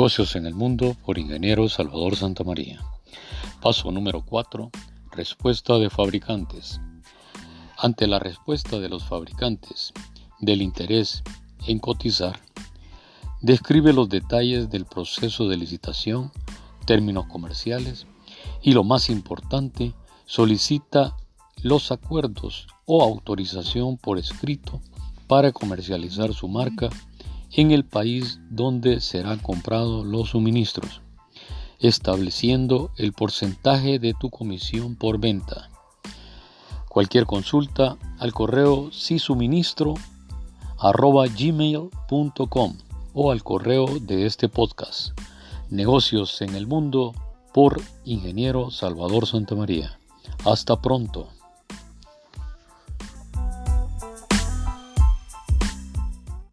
Negocios en el mundo por ingeniero Salvador Santamaría. Paso número 4. Respuesta de fabricantes. Ante la respuesta de los fabricantes del interés en cotizar, describe los detalles del proceso de licitación, términos comerciales y lo más importante, solicita los acuerdos o autorización por escrito para comercializar su marca en el país donde serán comprados los suministros, estableciendo el porcentaje de tu comisión por venta. Cualquier consulta al correo si suministro arroba gmail.com o al correo de este podcast. Negocios en el mundo por Ingeniero Salvador Santamaría. Hasta pronto.